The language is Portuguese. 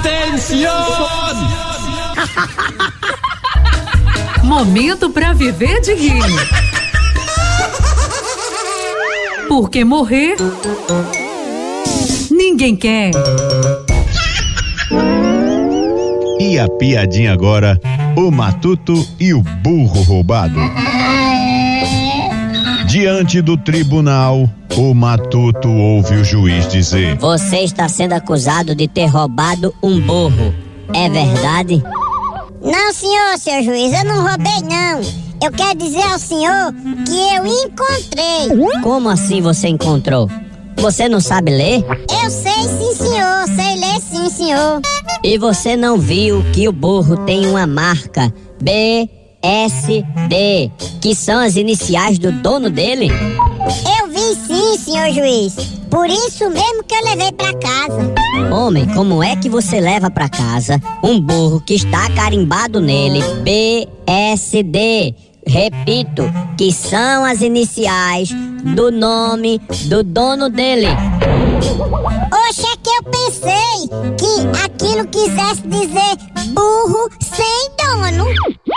Atenção! Momento para viver de rir. Porque morrer ninguém quer. E a piadinha agora, o matuto e o burro roubado. Diante do tribunal, o matuto ouve o juiz dizer: Você está sendo acusado de ter roubado um burro. É verdade? Não, senhor, seu juiz, eu não roubei, não. Eu quero dizer ao senhor que eu encontrei. Como assim você encontrou? Você não sabe ler? Eu sei sim, senhor. Sei ler sim, senhor. E você não viu que o burro tem uma marca B S D, que são as iniciais do dono dele? Eu vi sim, senhor juiz. Por isso mesmo que eu levei para casa. Homem, como é que você leva para casa um burro que está carimbado nele B S D? Repito, que são as iniciais do nome do dono dele. Oxe, é que eu pensei que aquilo quisesse dizer burro sem dono.